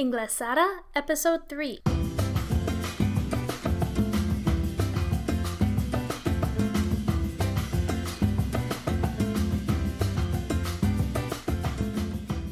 Inglesada, Episode 3.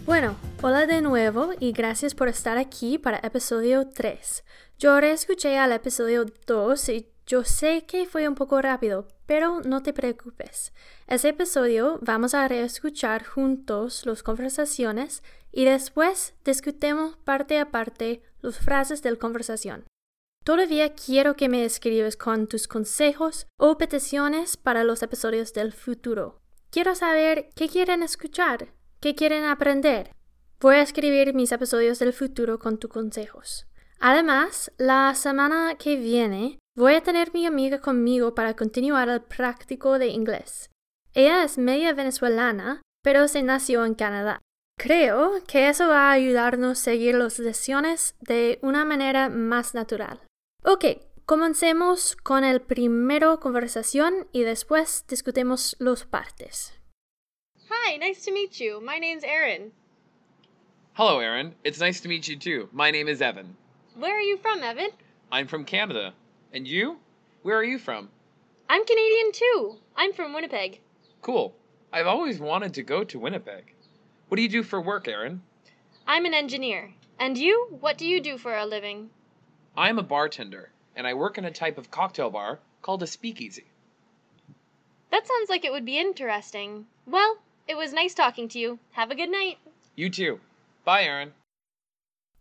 Bueno, hola de nuevo y gracias por estar aquí para episodio 3. Yo reescuché al episodio 2 y yo sé que fue un poco rápido, pero no te preocupes. Ese episodio vamos a reescuchar juntos las conversaciones y después discutemos parte a parte las frases de la conversación. Todavía quiero que me escribas con tus consejos o peticiones para los episodios del futuro. Quiero saber qué quieren escuchar, qué quieren aprender. Voy a escribir mis episodios del futuro con tus consejos. Además, la semana que viene voy a tener mi amiga conmigo para continuar el práctico de inglés. Ella es media venezolana, pero se nació en Canadá. Creo que eso va a ayudarnos a seguir las lecciones de una manera más natural. Ok, comencemos con el primero conversación y después discutimos las partes. Hi, nice to meet you. My name's Erin. Hello, Aaron. It's nice to meet you too. My name is Evan. Where are you from, Evan? I'm from Canada. And you? Where are you from? I'm Canadian too. I'm from Winnipeg. Cool. I've always wanted to go to Winnipeg. What do you do for work, Aaron? I'm an engineer. And you? What do you do for a living? I'm a bartender, and I work in a type of cocktail bar called a speakeasy. That sounds like it would be interesting. Well, it was nice talking to you. Have a good night. You too. Bye, Aaron.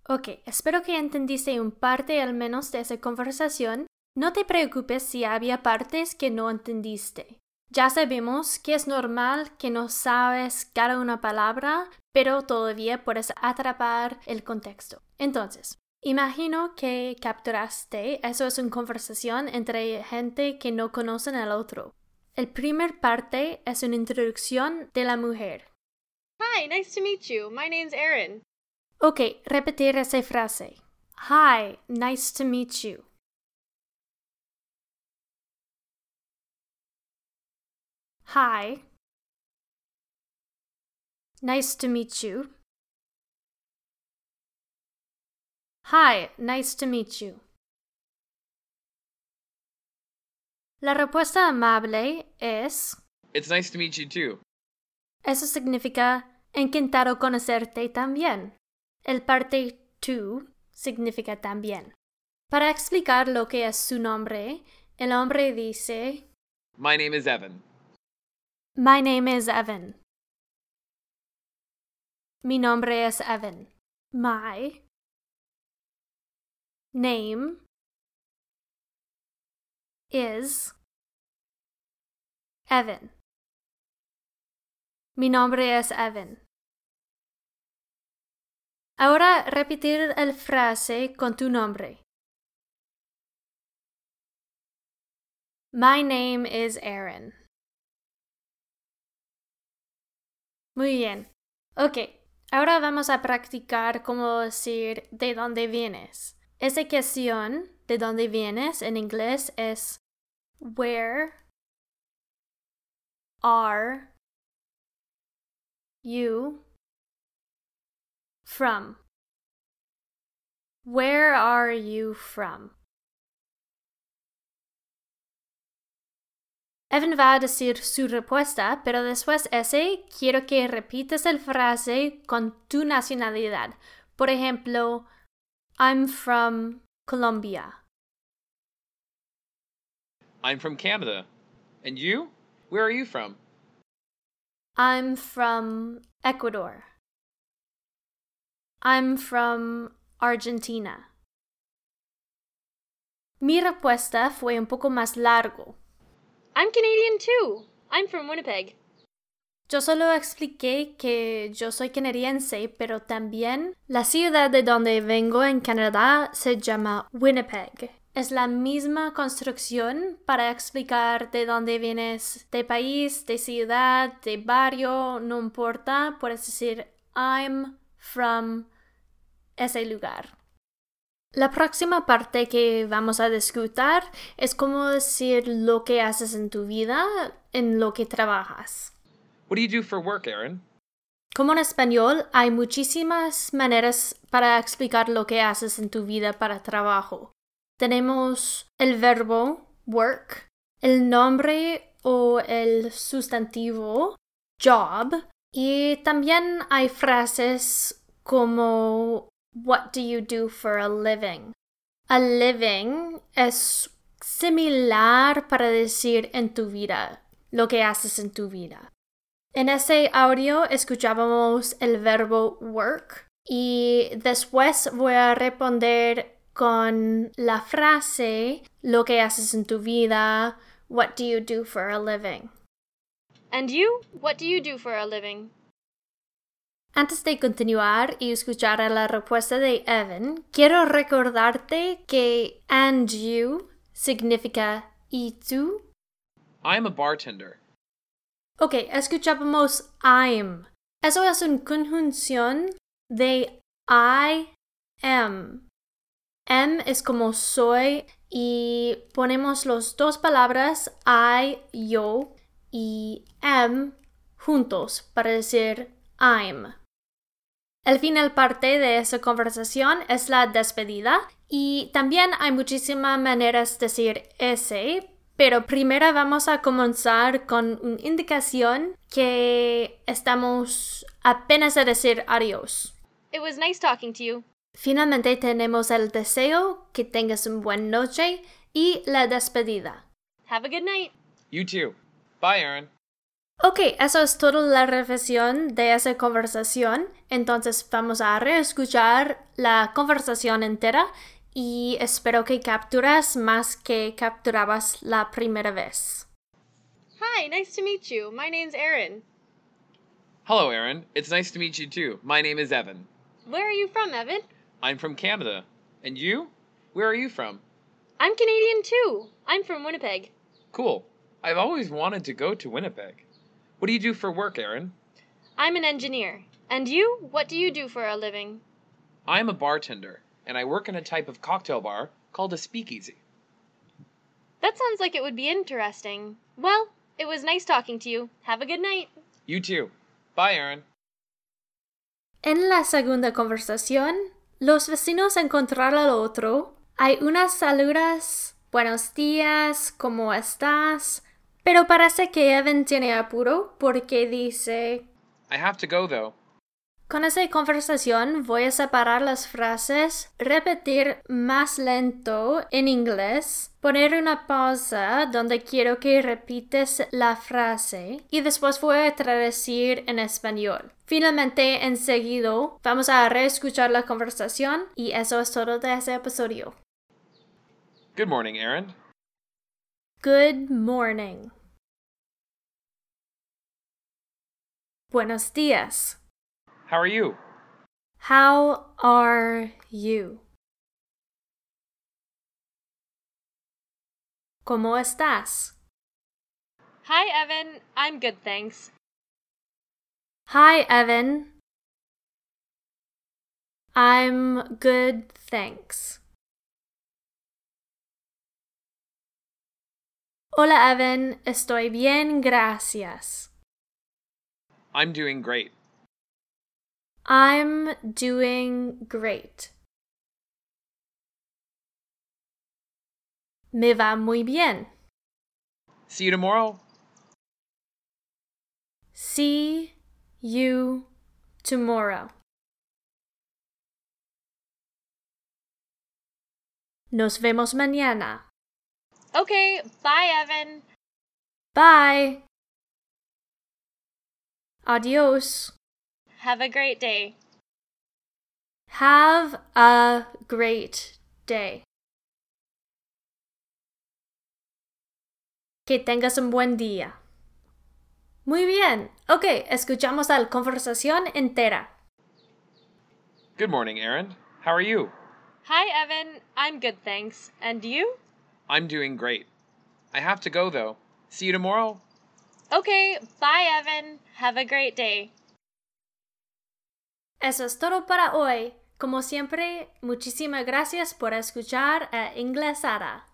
Ok, espero que entendiste un parte al menos de esa conversación. No te preocupes si había partes que no entendiste. Ya sabemos que es normal que no sabes cada una palabra, pero todavía puedes atrapar el contexto. Entonces, imagino que capturaste, eso es una conversación entre gente que no conocen al otro. El primer parte es una introducción de la mujer. Hi, nice to meet you. My name's Erin. Ok, repetir esa frase. Hi, nice to meet you. Hi. Nice to meet you. Hi, nice to meet you. La respuesta amable es It's nice to meet you too. Eso significa encantado conocerte también. El parte to significa también. Para explicar lo que es su nombre, el hombre dice My name is Evan. My name is Evan. Mi nombre es Evan. My name is Evan. Mi nombre es Evan. Ahora repetir el frase con tu nombre. My name is Aaron. Muy bien. Ok, ahora vamos a practicar cómo decir de dónde vienes. Esa cuestión de dónde vienes en inglés es Where are you from? Where are you from? Evan va a decir su respuesta, pero después ese quiero que repitas el frase con tu nacionalidad. Por ejemplo, I'm from Colombia. I'm from Canada. And you? Where are you from? I'm from Ecuador. I'm from Argentina. Mi respuesta fue un poco más largo. I'm Canadian too. I'm from Winnipeg. Yo solo expliqué que yo soy canadiense, pero también la ciudad de donde vengo en Canadá se llama Winnipeg. Es la misma construcción para explicar de dónde vienes, de país, de ciudad, de barrio, no importa, puedes decir I'm from ese lugar. La próxima parte que vamos a discutir es cómo decir lo que haces en tu vida, en lo que trabajas. What do you do for work, Aaron? Como en español, hay muchísimas maneras para explicar lo que haces en tu vida para trabajo. Tenemos el verbo work, el nombre o el sustantivo job y también hay frases como What do you do for a living? A living es similar para decir en tu vida, lo que haces en tu vida. En ese audio escuchábamos el verbo work y después voy a responder con la frase lo que haces en tu vida, what do you do for a living? And you? What do you do for a living? Antes de continuar y escuchar la respuesta de Evan, quiero recordarte que and you significa y tú. I'm a bartender. Ok, escuchábamos I'm. Eso es una conjunción de I am. Am es como soy y ponemos las dos palabras I, yo y am juntos para decir I'm. El final parte de esa conversación es la despedida y también hay muchísimas maneras de decir ese, pero primero vamos a comenzar con una indicación que estamos apenas a decir adiós. It was nice talking to you. Finalmente tenemos el deseo que tengas una buena noche y la despedida. Have a good night. You too. Bye, Aaron. Ok, eso es toda la reflexión de esa conversación. Entonces vamos a reescuchar la conversación entera y espero que capturas más que capturabas la primera vez. Hi, nice to meet you. My name's Erin. Hello, Aaron. It's nice to meet you too. My name is Evan. Where are you from, Evan? I'm from Canada. And you? Where are you from? I'm Canadian too. I'm from Winnipeg. Cool. I've always wanted to go to Winnipeg. What do you do for work, Aaron? I'm an engineer. And you? What do you do for a living? I'm a bartender, and I work in a type of cocktail bar called a speakeasy. That sounds like it would be interesting. Well, it was nice talking to you. Have a good night. You too. Bye, Aaron. En la segunda conversación, los vecinos encontraron al otro. Hay unas saludas, buenos días, ¿cómo estás? Pero parece que Evan tiene apuro porque dice, I have to go though. con esa conversación voy a separar las frases, repetir más lento en inglés, poner una pausa donde quiero que repites la frase y después voy a traducir en español. Finalmente, enseguida, vamos a reescuchar la conversación y eso es todo de ese episodio. Good morning, Aaron. Good morning. Buenos días. How are you? How are you? ¿Cómo estás? Hi, Evan. I'm good, thanks. Hi, Evan. I'm good, thanks. Hola, Evan. Estoy bien, gracias. I'm doing great. I'm doing great. Me va muy bien. See you tomorrow. See you tomorrow. Nos vemos mañana. Okay, bye, Evan. Bye. Adios. Have a great day. Have a great day. Que tengas un buen día. Muy bien. Ok, escuchamos la conversación entera. Good morning, Aaron. How are you? Hi, Evan. I'm good, thanks. And you? I'm doing great. I have to go though. See you tomorrow. Okay, bye, Evan. Have a great day. Eso es todo para hoy. Como siempre, muchísimas gracias por escuchar a Inglesada.